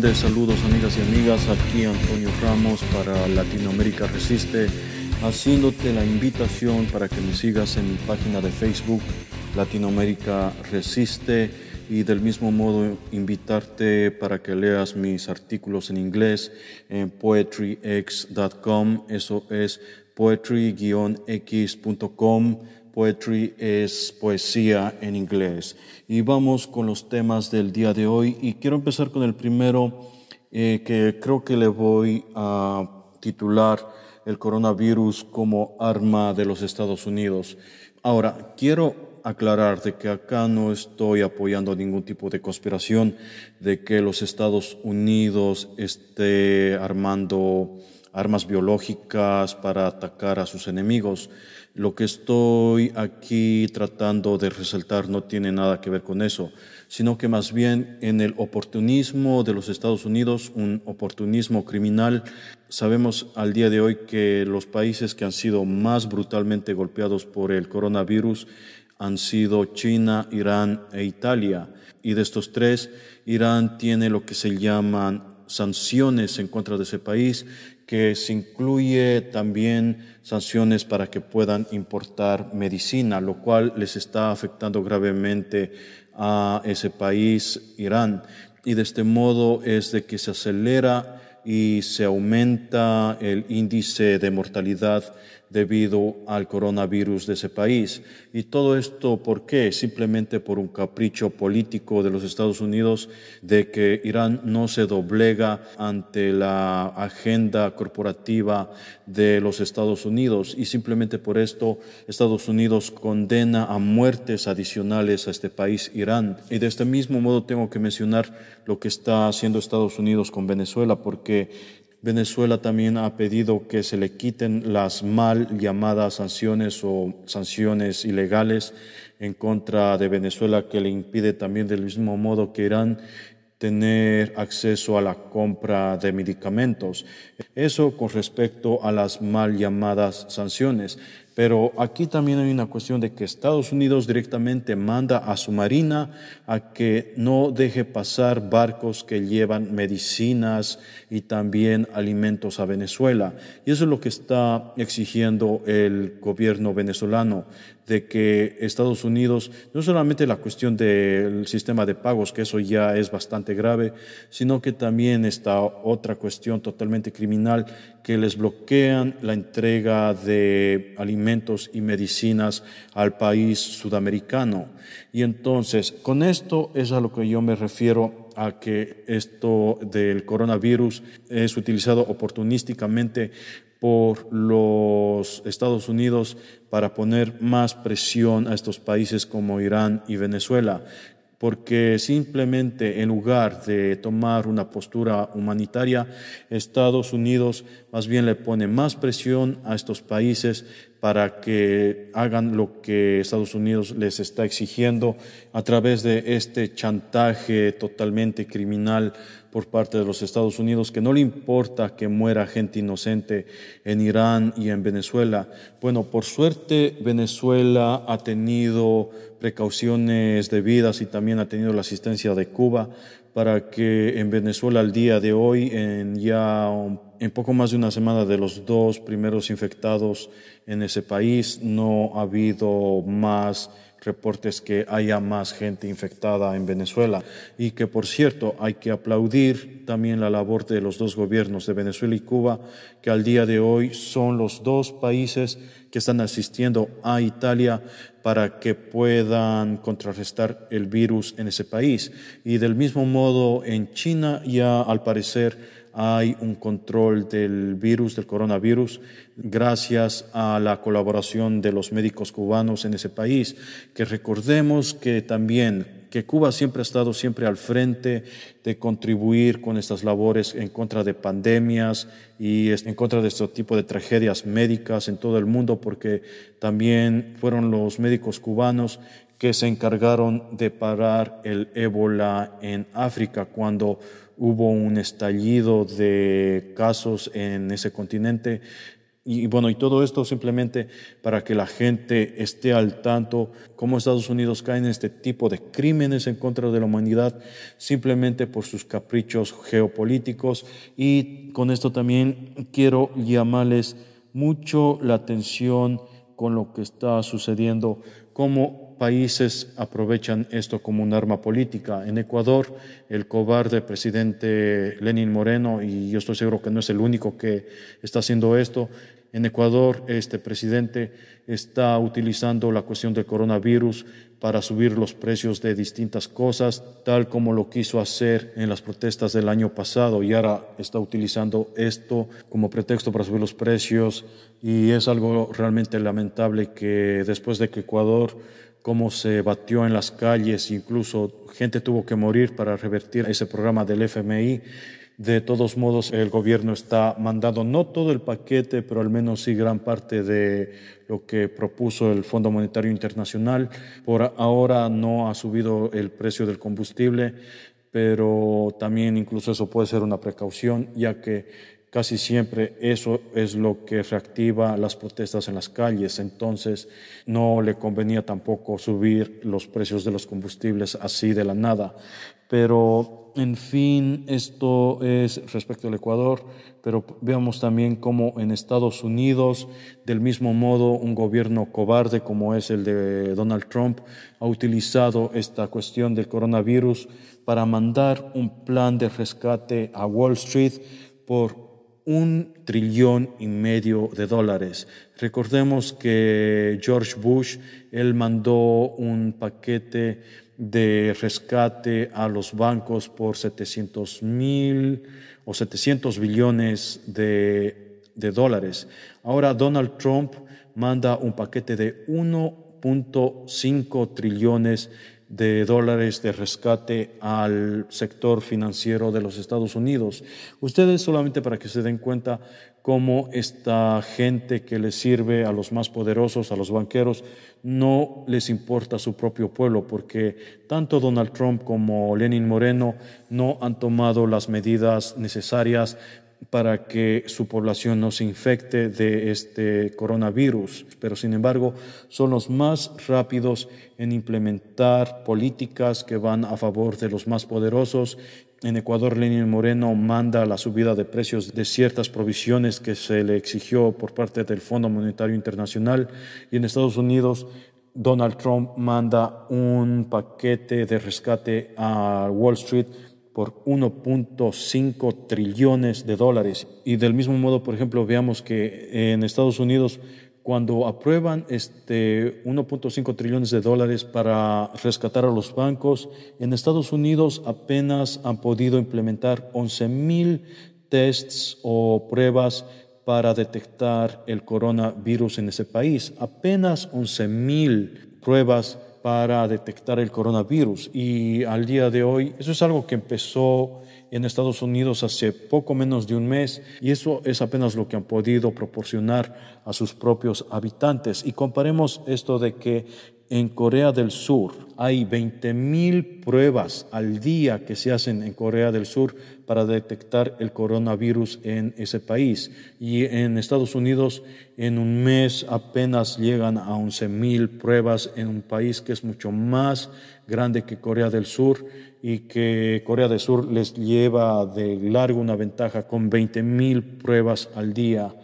Grandes saludos amigas y amigas, aquí Antonio Ramos para Latinoamérica Resiste, haciéndote la invitación para que me sigas en mi página de Facebook Latinoamérica Resiste y del mismo modo invitarte para que leas mis artículos en inglés en poetryx.com, eso es poetry-x.com Poetry es poesía en inglés. Y vamos con los temas del día de hoy. Y quiero empezar con el primero eh, que creo que le voy a titular el coronavirus como arma de los Estados Unidos. Ahora, quiero aclarar de que acá no estoy apoyando ningún tipo de conspiración de que los Estados Unidos esté armando armas biológicas para atacar a sus enemigos. Lo que estoy aquí tratando de resaltar no tiene nada que ver con eso, sino que más bien en el oportunismo de los Estados Unidos, un oportunismo criminal, sabemos al día de hoy que los países que han sido más brutalmente golpeados por el coronavirus han sido China, Irán e Italia. Y de estos tres, Irán tiene lo que se llaman sanciones en contra de ese país que se incluye también sanciones para que puedan importar medicina, lo cual les está afectando gravemente a ese país, Irán. Y de este modo es de que se acelera y se aumenta el índice de mortalidad debido al coronavirus de ese país. Y todo esto, ¿por qué? Simplemente por un capricho político de los Estados Unidos de que Irán no se doblega ante la agenda corporativa de los Estados Unidos. Y simplemente por esto Estados Unidos condena a muertes adicionales a este país, Irán. Y de este mismo modo tengo que mencionar lo que está haciendo Estados Unidos con Venezuela, porque Venezuela también ha pedido que se le quiten las mal llamadas sanciones o sanciones ilegales en contra de Venezuela que le impide también del mismo modo que Irán tener acceso a la compra de medicamentos. Eso con respecto a las mal llamadas sanciones. Pero aquí también hay una cuestión de que Estados Unidos directamente manda a su marina a que no deje pasar barcos que llevan medicinas y también alimentos a Venezuela. Y eso es lo que está exigiendo el gobierno venezolano de que Estados Unidos, no solamente la cuestión del sistema de pagos, que eso ya es bastante grave, sino que también está otra cuestión totalmente criminal, que les bloquean la entrega de alimentos y medicinas al país sudamericano. Y entonces, con esto es a lo que yo me refiero a que esto del coronavirus es utilizado oportunísticamente por los Estados Unidos para poner más presión a estos países como Irán y Venezuela, porque simplemente en lugar de tomar una postura humanitaria, Estados Unidos más bien le pone más presión a estos países para que hagan lo que Estados Unidos les está exigiendo a través de este chantaje totalmente criminal por parte de los Estados Unidos, que no le importa que muera gente inocente en Irán y en Venezuela. Bueno, por suerte Venezuela ha tenido precauciones debidas y también ha tenido la asistencia de Cuba para que en Venezuela al día de hoy, en ya en poco más de una semana de los dos primeros infectados en ese país, no ha habido más reportes que haya más gente infectada en Venezuela. Y que por cierto hay que aplaudir también la labor de los dos gobiernos de Venezuela y Cuba que al día de hoy son los dos países que están asistiendo a Italia para que puedan contrarrestar el virus en ese país. Y del mismo modo en China ya al parecer hay un control del virus, del coronavirus, gracias a la colaboración de los médicos cubanos en ese país, que recordemos que también que Cuba siempre ha estado siempre al frente de contribuir con estas labores en contra de pandemias y en contra de este tipo de tragedias médicas en todo el mundo, porque también fueron los médicos cubanos que se encargaron de parar el ébola en África cuando hubo un estallido de casos en ese continente Y bueno, y todo esto simplemente para que la gente esté al tanto cómo Estados Unidos cae en este tipo de crímenes en contra de la humanidad simplemente por sus caprichos geopolíticos. Y con esto también quiero llamarles mucho la atención con lo que está sucediendo, cómo países aprovechan esto como un arma política. En Ecuador, el cobarde presidente Lenin Moreno, y yo estoy seguro que no es el único que está haciendo esto, en Ecuador este presidente está utilizando la cuestión del coronavirus para subir los precios de distintas cosas, tal como lo quiso hacer en las protestas del año pasado y ahora está utilizando esto como pretexto para subir los precios y es algo realmente lamentable que después de que Ecuador como se batió en las calles, incluso gente tuvo que morir para revertir ese programa del FMI, de todos modos, el gobierno está mandando no todo el paquete, pero al menos sí gran parte de lo que propuso el Fondo Monetario Internacional. Por ahora no ha subido el precio del combustible, pero también incluso eso puede ser una precaución, ya que casi siempre eso es lo que reactiva las protestas en las calles. Entonces, no le convenía tampoco subir los precios de los combustibles así de la nada. Pero en fin, esto es respecto al Ecuador, pero veamos también cómo en Estados Unidos, del mismo modo, un gobierno cobarde como es el de Donald Trump, ha utilizado esta cuestión del coronavirus para mandar un plan de rescate a Wall Street por un trillón y medio de dólares. Recordemos que George Bush, él mandó un paquete de rescate a los bancos por 700 mil o 700 billones de, de dólares. Ahora Donald Trump manda un paquete de 1.5 trillones de dólares de rescate al sector financiero de los Estados Unidos. Ustedes solamente para que se den cuenta cómo esta gente que le sirve a los más poderosos, a los banqueros, no les importa su propio pueblo, porque tanto Donald Trump como Lenin Moreno no han tomado las medidas necesarias para que su población no se infecte de este coronavirus, pero sin embargo son los más rápidos en implementar políticas que van a favor de los más poderosos. En Ecuador, Lenin Moreno manda la subida de precios de ciertas provisiones que se le exigió por parte del Fondo Monetario Internacional y en Estados Unidos Donald Trump manda un paquete de rescate a Wall Street por 1.5 trillones de dólares. Y del mismo modo, por ejemplo, veamos que en Estados Unidos, cuando aprueban este 1.5 trillones de dólares para rescatar a los bancos, en Estados Unidos apenas han podido implementar 11 mil tests o pruebas para detectar el coronavirus en ese país. Apenas 11 mil pruebas para detectar el coronavirus. Y al día de hoy, eso es algo que empezó en Estados Unidos hace poco menos de un mes y eso es apenas lo que han podido proporcionar a sus propios habitantes. Y comparemos esto de que en Corea del Sur hay 20.000 pruebas al día que se hacen en Corea del Sur para detectar el coronavirus en ese país. Y en Estados Unidos en un mes apenas llegan a 11.000 pruebas en un país que es mucho más grande que Corea del Sur y que Corea del Sur les lleva de largo una ventaja con 20.000 pruebas al día.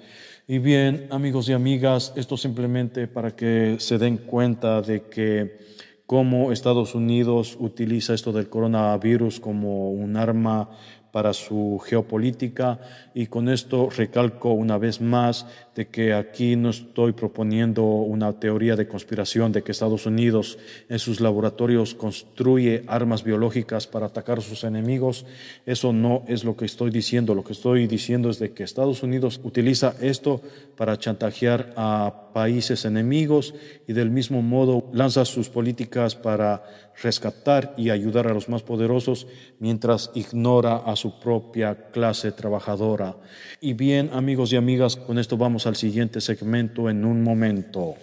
Y bien, amigos y amigas, esto simplemente para que se den cuenta de que cómo Estados Unidos utiliza esto del coronavirus como un arma para su geopolítica y con esto recalco una vez más de que aquí no estoy proponiendo una teoría de conspiración de que Estados Unidos en sus laboratorios construye armas biológicas para atacar a sus enemigos. Eso no es lo que estoy diciendo. Lo que estoy diciendo es de que Estados Unidos utiliza esto para chantajear a países enemigos y del mismo modo lanza sus políticas para rescatar y ayudar a los más poderosos mientras ignora a su propia clase trabajadora. Y bien, amigos y amigas, con esto vamos al siguiente segmento en un momento.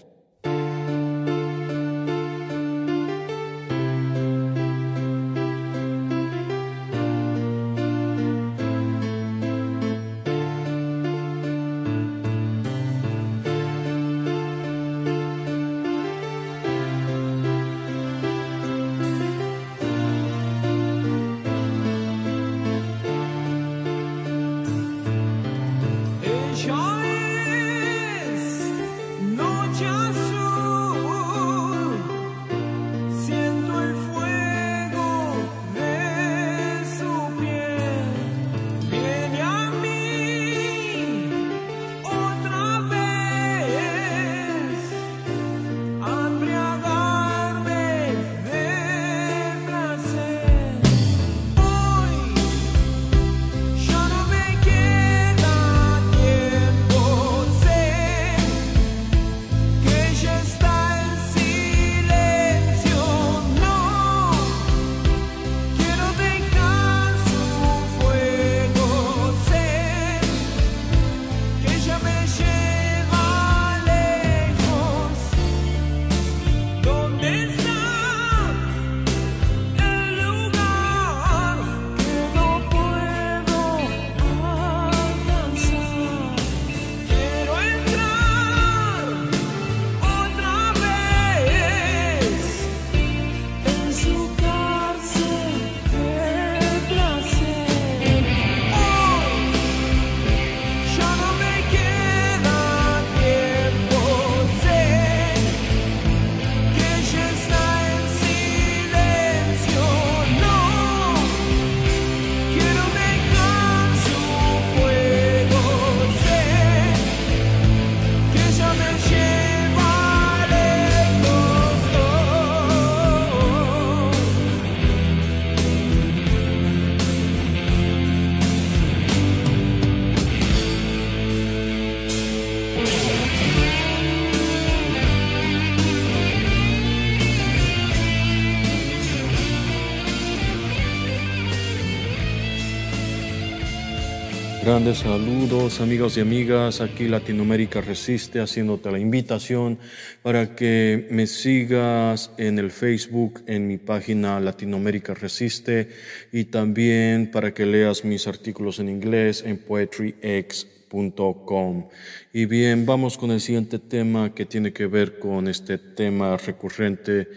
Saludos amigos y amigas, aquí Latinoamérica Resiste haciéndote la invitación para que me sigas en el Facebook, en mi página Latinoamérica Resiste y también para que leas mis artículos en inglés en poetryx.com. Y bien, vamos con el siguiente tema que tiene que ver con este tema recurrente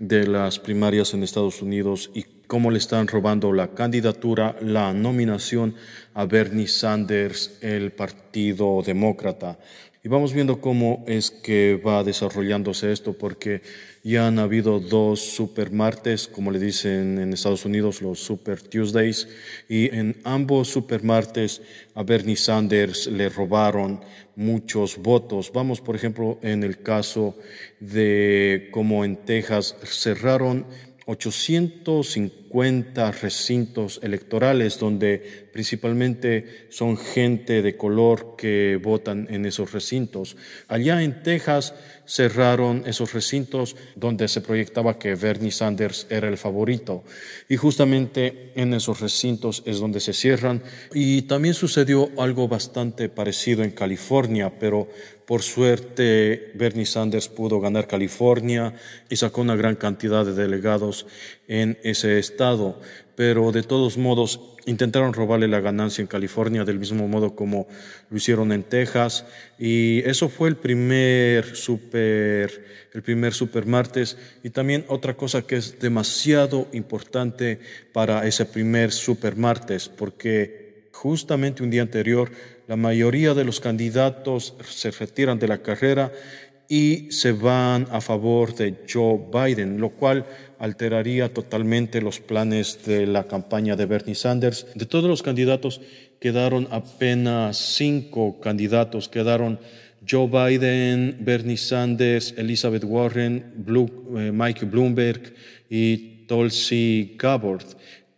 de las primarias en Estados Unidos y cómo le están robando la candidatura, la nominación a Bernie Sanders, el Partido Demócrata. Y vamos viendo cómo es que va desarrollándose esto, porque ya han habido dos super martes, como le dicen en Estados Unidos, los super Tuesdays, y en ambos super martes a Bernie Sanders le robaron muchos votos. Vamos, por ejemplo, en el caso de cómo en Texas cerraron 850 recintos electorales donde principalmente son gente de color que votan en esos recintos. Allá en Texas cerraron esos recintos donde se proyectaba que Bernie Sanders era el favorito. Y justamente en esos recintos es donde se cierran. Y también sucedió algo bastante parecido en California, pero por suerte, Bernie Sanders pudo ganar California y sacó una gran cantidad de delegados en ese estado, pero de todos modos intentaron robarle la ganancia en California del mismo modo como lo hicieron en Texas. Y eso fue el primer super el primer super y también otra cosa que es demasiado importante para ese primer super martes porque justamente un día anterior la mayoría de los candidatos se retiran de la carrera y se van a favor de Joe Biden, lo cual alteraría totalmente los planes de la campaña de Bernie Sanders. De todos los candidatos quedaron apenas cinco candidatos, quedaron Joe Biden, Bernie Sanders, Elizabeth Warren, eh, Mike Bloomberg y Tulsi Gabbard.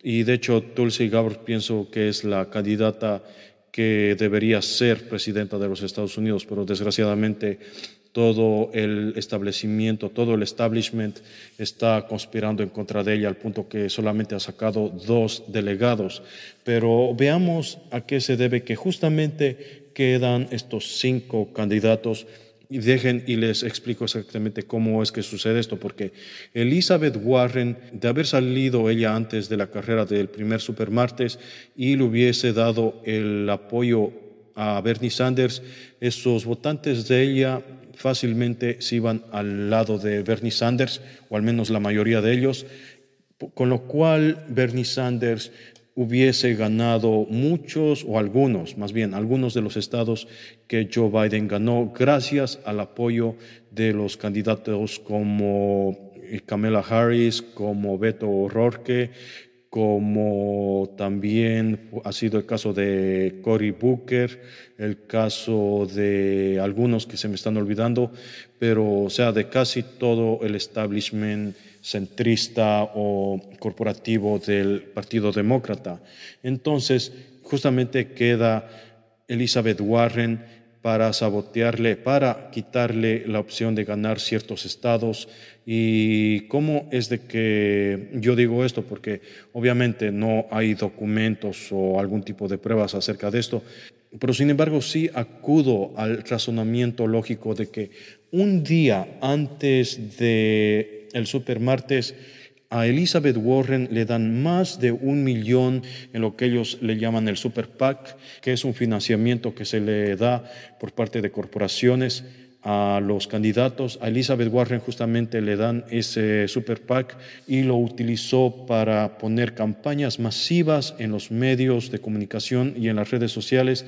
Y de hecho, Tulsi Gabbard pienso que es la candidata que debería ser presidenta de los Estados Unidos, pero desgraciadamente todo el establecimiento, todo el establishment está conspirando en contra de ella al punto que solamente ha sacado dos delegados. Pero veamos a qué se debe que justamente quedan estos cinco candidatos y dejen y les explico exactamente cómo es que sucede esto, porque Elizabeth Warren, de haber salido ella antes de la carrera del primer supermartes y le hubiese dado el apoyo a Bernie Sanders, esos votantes de ella fácilmente se iban al lado de Bernie Sanders, o al menos la mayoría de ellos, con lo cual Bernie Sanders hubiese ganado muchos o algunos, más bien algunos de los estados que Joe Biden ganó gracias al apoyo de los candidatos como Kamala Harris, como Beto O'Rourke, como también ha sido el caso de Cory Booker, el caso de algunos que se me están olvidando, pero o sea, de casi todo el establishment centrista o corporativo del Partido Demócrata. Entonces, justamente queda Elizabeth Warren para sabotearle, para quitarle la opción de ganar ciertos estados. ¿Y cómo es de que yo digo esto? Porque obviamente no hay documentos o algún tipo de pruebas acerca de esto, pero sin embargo sí acudo al razonamiento lógico de que un día antes de el supermartes a Elizabeth Warren le dan más de un millón en lo que ellos le llaman el Super PAC, que es un financiamiento que se le da por parte de corporaciones a los candidatos. A Elizabeth Warren justamente le dan ese Super PAC y lo utilizó para poner campañas masivas en los medios de comunicación y en las redes sociales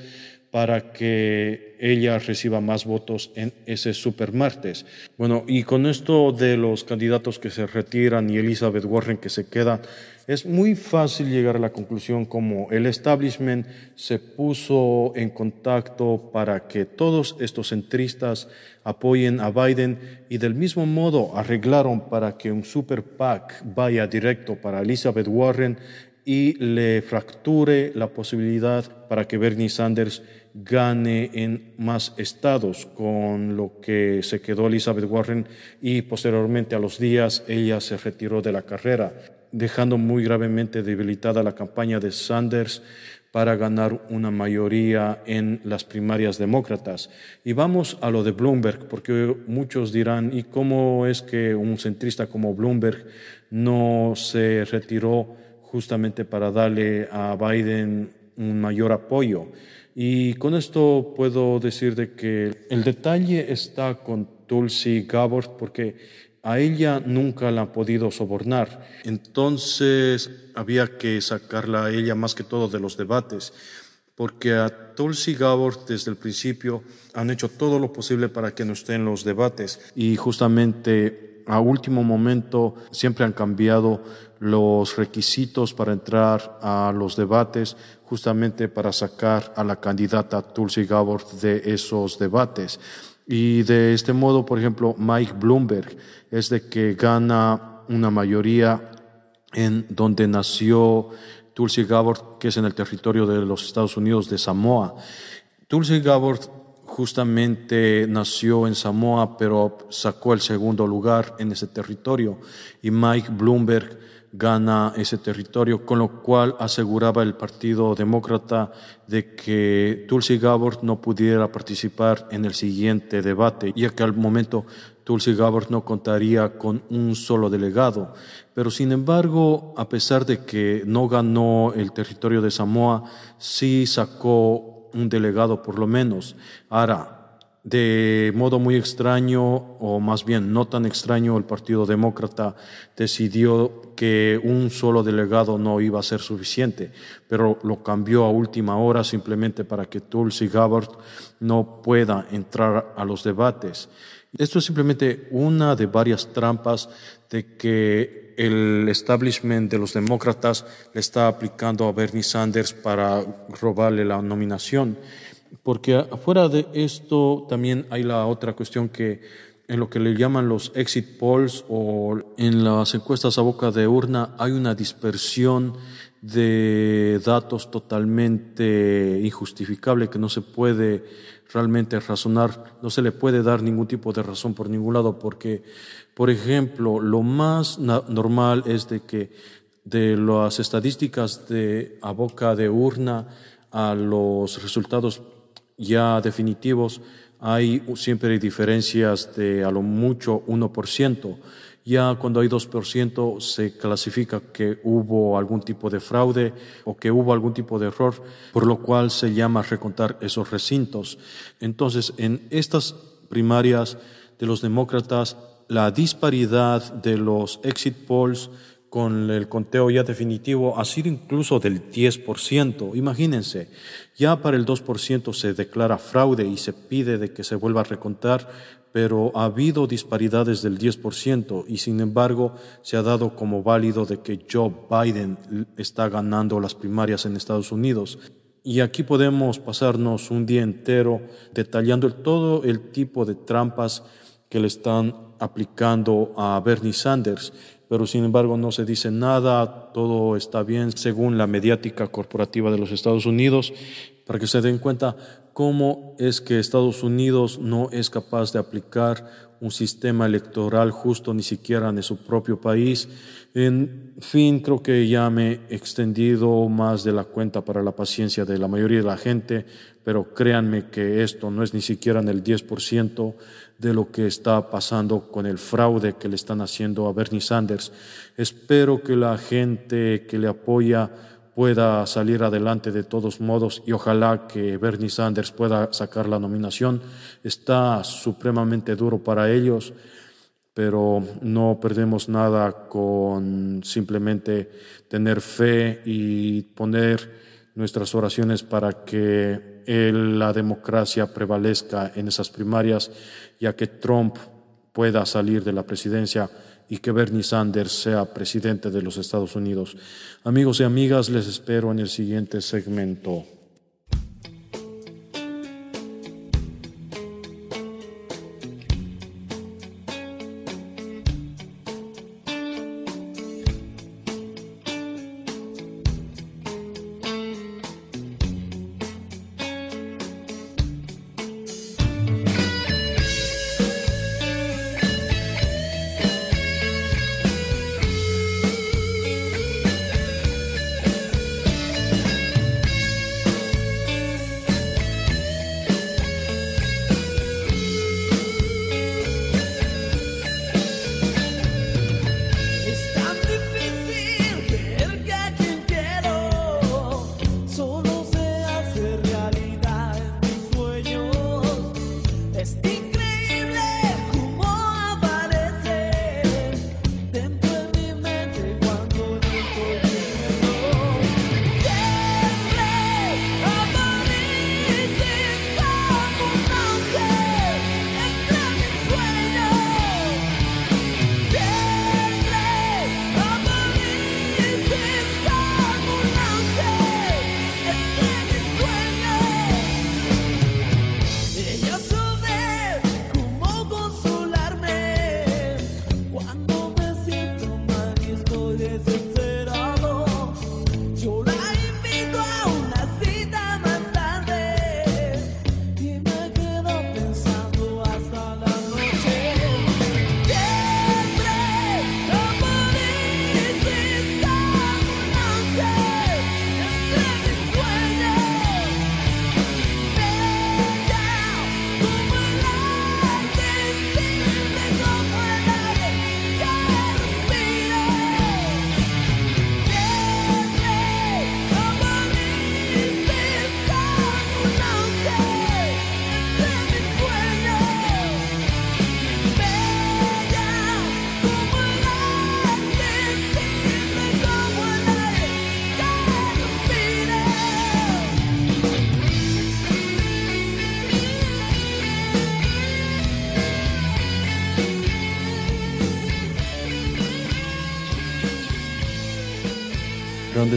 para que ella reciba más votos en ese supermartes. Bueno, y con esto de los candidatos que se retiran y Elizabeth Warren que se queda, es muy fácil llegar a la conclusión como el establishment se puso en contacto para que todos estos centristas apoyen a Biden y del mismo modo arreglaron para que un super PAC vaya directo para Elizabeth Warren y le fracture la posibilidad para que Bernie Sanders gane en más estados, con lo que se quedó Elizabeth Warren y posteriormente a los días ella se retiró de la carrera. dejando muy gravemente debilitada la campaña de Sanders para ganar una mayoría en las primarias demócratas. Y vamos a lo de Bloomberg, porque muchos dirán, ¿y cómo es que un centrista como Bloomberg no se retiró justamente para darle a Biden un mayor apoyo? Y con esto puedo decir de que el detalle está con Tulsi Gabbard, porque a ella nunca la han podido sobornar. Entonces había que sacarla a ella más que todo de los debates, porque a Tulsi Gabbard desde el principio han hecho todo lo posible para que no esté en los debates y justamente a último momento siempre han cambiado los requisitos para entrar a los debates justamente para sacar a la candidata Tulsi Gabbard de esos debates. Y de este modo, por ejemplo, Mike Bloomberg es de que gana una mayoría en donde nació Tulsi Gabbard, que es en el territorio de los Estados Unidos de Samoa. Tulsi Gabbard justamente nació en Samoa, pero sacó el segundo lugar en ese territorio. Y Mike Bloomberg gana ese territorio, con lo cual aseguraba el Partido Demócrata de que Tulsi Gabbard no pudiera participar en el siguiente debate, ya que al momento Tulsi Gabbard no contaría con un solo delegado. Pero sin embargo, a pesar de que no ganó el territorio de Samoa, sí sacó un delegado por lo menos. De modo muy extraño, o más bien no tan extraño, el Partido Demócrata decidió que un solo delegado no iba a ser suficiente, pero lo cambió a última hora simplemente para que Tulsi Gabbard no pueda entrar a los debates. Esto es simplemente una de varias trampas de que el establishment de los demócratas le está aplicando a Bernie Sanders para robarle la nominación. Porque afuera de esto también hay la otra cuestión que en lo que le llaman los exit polls o en las encuestas a boca de urna hay una dispersión de datos totalmente injustificable que no se puede realmente razonar, no se le puede dar ningún tipo de razón por ningún lado porque, por ejemplo, lo más normal es de que de las estadísticas de a boca de urna a los resultados ya definitivos, hay siempre diferencias de a lo mucho 1%. Ya cuando hay 2% se clasifica que hubo algún tipo de fraude o que hubo algún tipo de error, por lo cual se llama recontar esos recintos. Entonces, en estas primarias de los demócratas, la disparidad de los exit polls con el conteo ya definitivo ha sido incluso del 10%. Imagínense, ya para el 2% se declara fraude y se pide de que se vuelva a recontar, pero ha habido disparidades del 10% y sin embargo se ha dado como válido de que Joe Biden está ganando las primarias en Estados Unidos. Y aquí podemos pasarnos un día entero detallando todo el tipo de trampas que le están aplicando a Bernie Sanders pero sin embargo no se dice nada, todo está bien según la mediática corporativa de los Estados Unidos, para que se den cuenta cómo es que Estados Unidos no es capaz de aplicar un sistema electoral justo ni siquiera en su propio país. En fin, creo que ya me he extendido más de la cuenta para la paciencia de la mayoría de la gente, pero créanme que esto no es ni siquiera en el 10% de lo que está pasando con el fraude que le están haciendo a Bernie Sanders. Espero que la gente que le apoya pueda salir adelante de todos modos y ojalá que Bernie Sanders pueda sacar la nominación. Está supremamente duro para ellos, pero no perdemos nada con simplemente tener fe y poner nuestras oraciones para que la democracia prevalezca en esas primarias, ya que Trump pueda salir de la presidencia y que Bernie Sanders sea presidente de los Estados Unidos. Amigos y amigas, les espero en el siguiente segmento.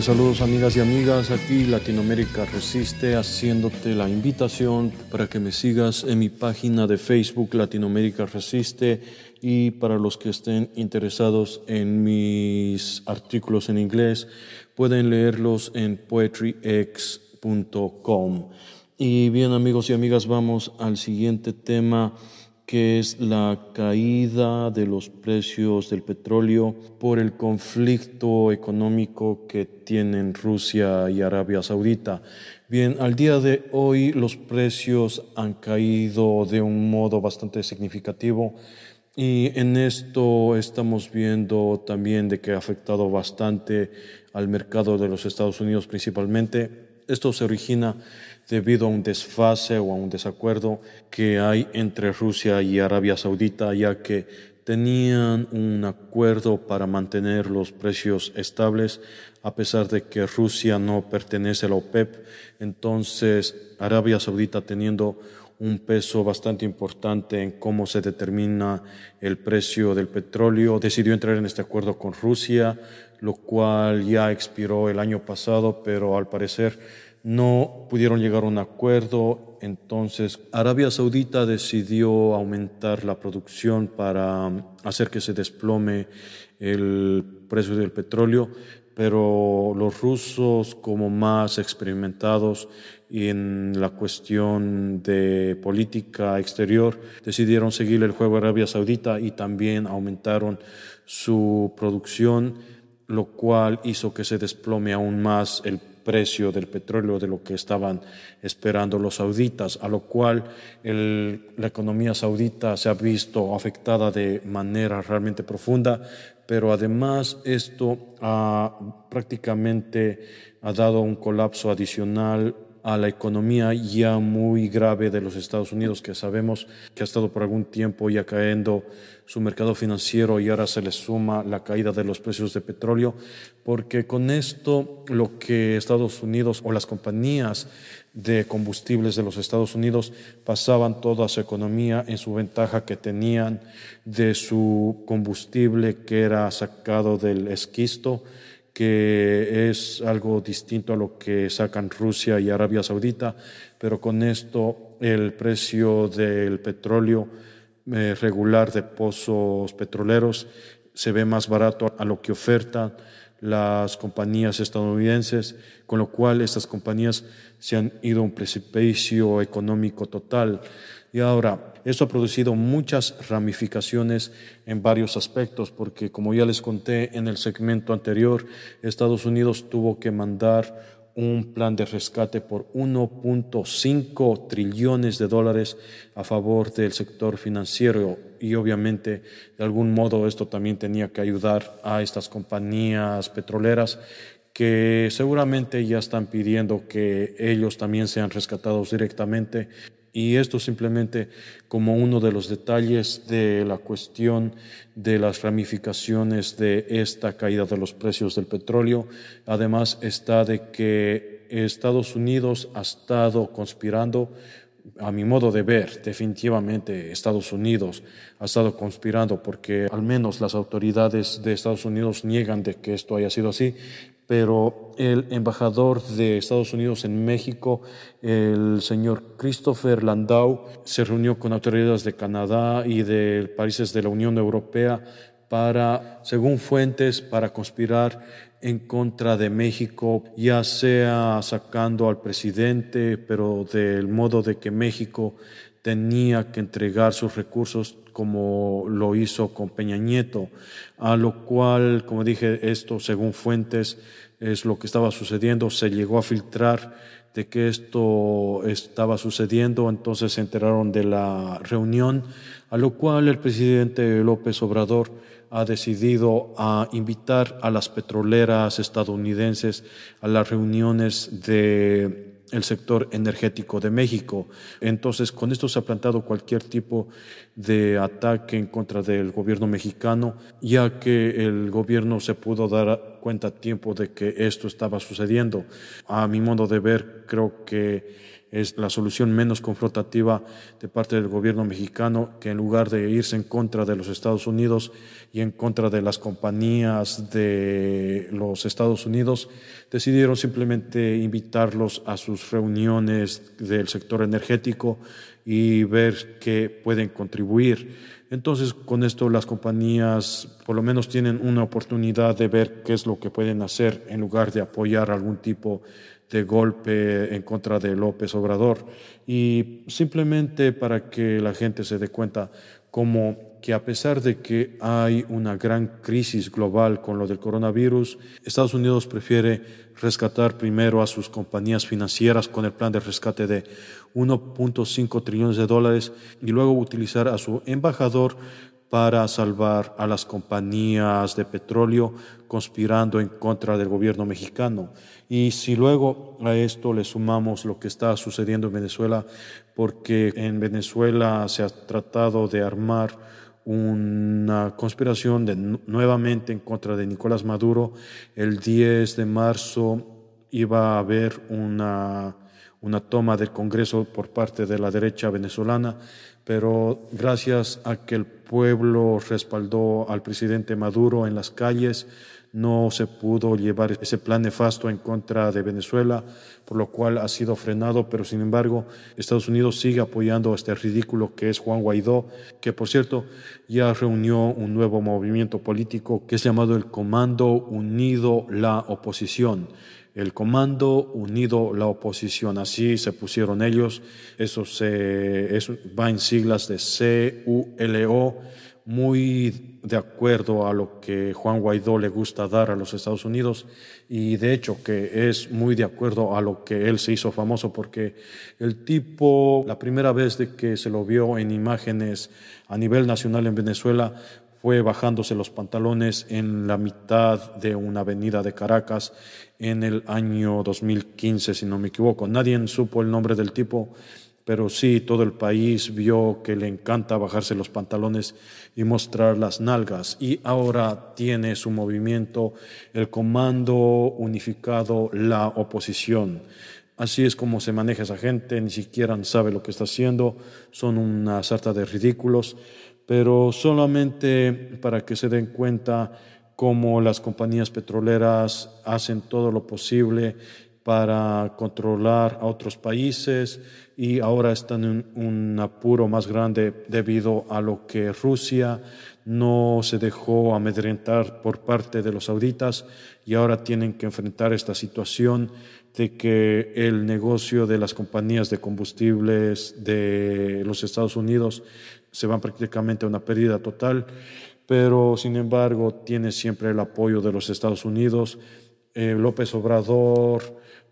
Saludos amigas y amigas, aquí Latinoamérica Resiste haciéndote la invitación para que me sigas en mi página de Facebook Latinoamérica Resiste y para los que estén interesados en mis artículos en inglés pueden leerlos en poetryx.com. Y bien amigos y amigas, vamos al siguiente tema que es la caída de los precios del petróleo por el conflicto económico que tienen Rusia y Arabia Saudita. Bien, al día de hoy los precios han caído de un modo bastante significativo y en esto estamos viendo también de que ha afectado bastante al mercado de los Estados Unidos principalmente. Esto se origina debido a un desfase o a un desacuerdo que hay entre Rusia y Arabia Saudita, ya que tenían un acuerdo para mantener los precios estables a pesar de que Rusia no pertenece a la OPEP. Entonces, Arabia Saudita teniendo un peso bastante importante en cómo se determina el precio del petróleo, decidió entrar en este acuerdo con Rusia, lo cual ya expiró el año pasado, pero al parecer no pudieron llegar a un acuerdo, entonces Arabia Saudita decidió aumentar la producción para hacer que se desplome el precio del petróleo, pero los rusos como más experimentados en la cuestión de política exterior decidieron seguir el juego Arabia Saudita y también aumentaron su producción, lo cual hizo que se desplome aún más el precio del petróleo de lo que estaban esperando los sauditas, a lo cual la economía saudita se ha visto afectada de manera realmente profunda, pero además esto ha prácticamente ha dado un colapso adicional a la economía ya muy grave de los Estados Unidos, que sabemos que ha estado por algún tiempo ya cayendo su mercado financiero y ahora se le suma la caída de los precios de petróleo, porque con esto lo que Estados Unidos o las compañías de combustibles de los Estados Unidos pasaban toda su economía en su ventaja que tenían de su combustible que era sacado del esquisto, que es algo distinto a lo que sacan Rusia y Arabia Saudita, pero con esto el precio del petróleo eh, regular de pozos petroleros se ve más barato a lo que ofertan las compañías estadounidenses, con lo cual estas compañías se han ido a un precipicio económico total. Y ahora, esto ha producido muchas ramificaciones en varios aspectos, porque como ya les conté en el segmento anterior, Estados Unidos tuvo que mandar un plan de rescate por 1.5 trillones de dólares a favor del sector financiero. Y obviamente de algún modo esto también tenía que ayudar a estas compañías petroleras que seguramente ya están pidiendo que ellos también sean rescatados directamente y esto simplemente como uno de los detalles de la cuestión de las ramificaciones de esta caída de los precios del petróleo. Además está de que Estados Unidos ha estado conspirando a mi modo de ver, definitivamente Estados Unidos ha estado conspirando porque al menos las autoridades de Estados Unidos niegan de que esto haya sido así, pero el embajador de Estados Unidos en México, el señor Christopher Landau, se reunió con autoridades de Canadá y de países de la Unión Europea para, según fuentes, para conspirar en contra de México, ya sea sacando al presidente, pero del modo de que México tenía que entregar sus recursos como lo hizo con Peña Nieto, a lo cual, como dije, esto según fuentes es lo que estaba sucediendo, se llegó a filtrar de que esto estaba sucediendo, entonces se enteraron de la reunión, a lo cual el presidente López Obrador ha decidido a invitar a las petroleras estadounidenses a las reuniones de el sector energético de México. Entonces, con esto se ha plantado cualquier tipo de ataque en contra del gobierno mexicano, ya que el gobierno se pudo dar cuenta a tiempo de que esto estaba sucediendo. A mi modo de ver, creo que es la solución menos confrontativa de parte del gobierno mexicano, que en lugar de irse en contra de los Estados Unidos y en contra de las compañías de los Estados Unidos, decidieron simplemente invitarlos a sus reuniones del sector energético y ver qué pueden contribuir. Entonces, con esto las compañías por lo menos tienen una oportunidad de ver qué es lo que pueden hacer en lugar de apoyar algún tipo de golpe en contra de López Obrador. Y simplemente para que la gente se dé cuenta como que a pesar de que hay una gran crisis global con lo del coronavirus, Estados Unidos prefiere rescatar primero a sus compañías financieras con el plan de rescate de 1.5 trillones de dólares y luego utilizar a su embajador para salvar a las compañías de petróleo conspirando en contra del gobierno mexicano. Y si luego a esto le sumamos lo que está sucediendo en Venezuela, porque en Venezuela se ha tratado de armar una conspiración de, nuevamente en contra de Nicolás Maduro, el 10 de marzo iba a haber una, una toma del Congreso por parte de la derecha venezolana pero gracias a que el pueblo respaldó al presidente Maduro en las calles, no se pudo llevar ese plan nefasto en contra de Venezuela, por lo cual ha sido frenado, pero sin embargo Estados Unidos sigue apoyando a este ridículo que es Juan Guaidó, que por cierto ya reunió un nuevo movimiento político que es llamado el Comando Unido la Oposición el Comando Unido la Oposición, así se pusieron ellos, eso, se, va en siglas de CULO, muy de acuerdo a lo que Juan Guaidó le gusta dar a los Estados Unidos. Y de hecho que es muy de acuerdo a lo que él se hizo famoso porque el tipo, la primera vez de que se lo vio en imágenes a nivel nacional en Venezuela fue bajándose los pantalones en la mitad de una avenida de Caracas en el año 2015, si no me equivoco. Nadie supo el nombre del tipo, pero sí todo el país vio que le encanta bajarse los pantalones y mostrar las nalgas. Y ahora tiene su movimiento el Comando Unificado La Oposición. Así es como se maneja esa gente, ni siquiera sabe lo que está haciendo, son una sarta de ridículos pero solamente para que se den cuenta cómo las compañías petroleras hacen todo lo posible para controlar a otros países y ahora están en un apuro más grande debido a lo que Rusia no se dejó amedrentar por parte de los sauditas y ahora tienen que enfrentar esta situación de que el negocio de las compañías de combustibles de los Estados Unidos se van prácticamente a una pérdida total, pero sin embargo tiene siempre el apoyo de los Estados Unidos. Eh, López Obrador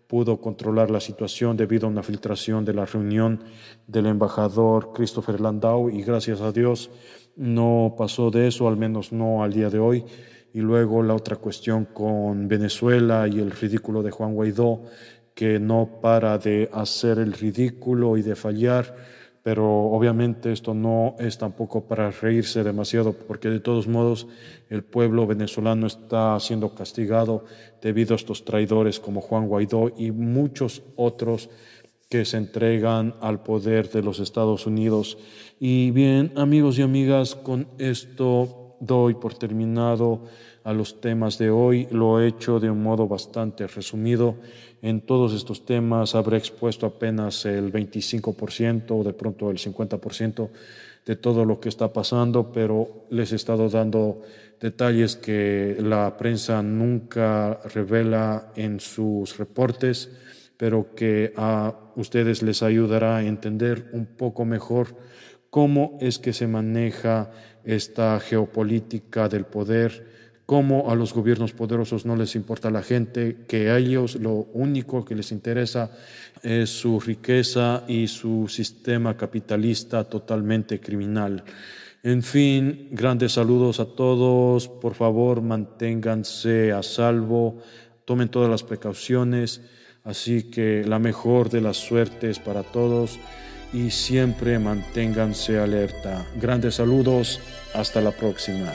pudo controlar la situación debido a una filtración de la reunión del embajador Christopher Landau y gracias a Dios no pasó de eso, al menos no al día de hoy. Y luego la otra cuestión con Venezuela y el ridículo de Juan Guaidó, que no para de hacer el ridículo y de fallar pero obviamente esto no es tampoco para reírse demasiado, porque de todos modos el pueblo venezolano está siendo castigado debido a estos traidores como Juan Guaidó y muchos otros que se entregan al poder de los Estados Unidos. Y bien, amigos y amigas, con esto doy por terminado a los temas de hoy. Lo he hecho de un modo bastante resumido. En todos estos temas habré expuesto apenas el 25% o de pronto el 50% de todo lo que está pasando, pero les he estado dando detalles que la prensa nunca revela en sus reportes, pero que a ustedes les ayudará a entender un poco mejor cómo es que se maneja esta geopolítica del poder cómo a los gobiernos poderosos no les importa la gente, que a ellos lo único que les interesa es su riqueza y su sistema capitalista totalmente criminal. En fin, grandes saludos a todos, por favor manténganse a salvo, tomen todas las precauciones, así que la mejor de las suertes para todos y siempre manténganse alerta. Grandes saludos, hasta la próxima.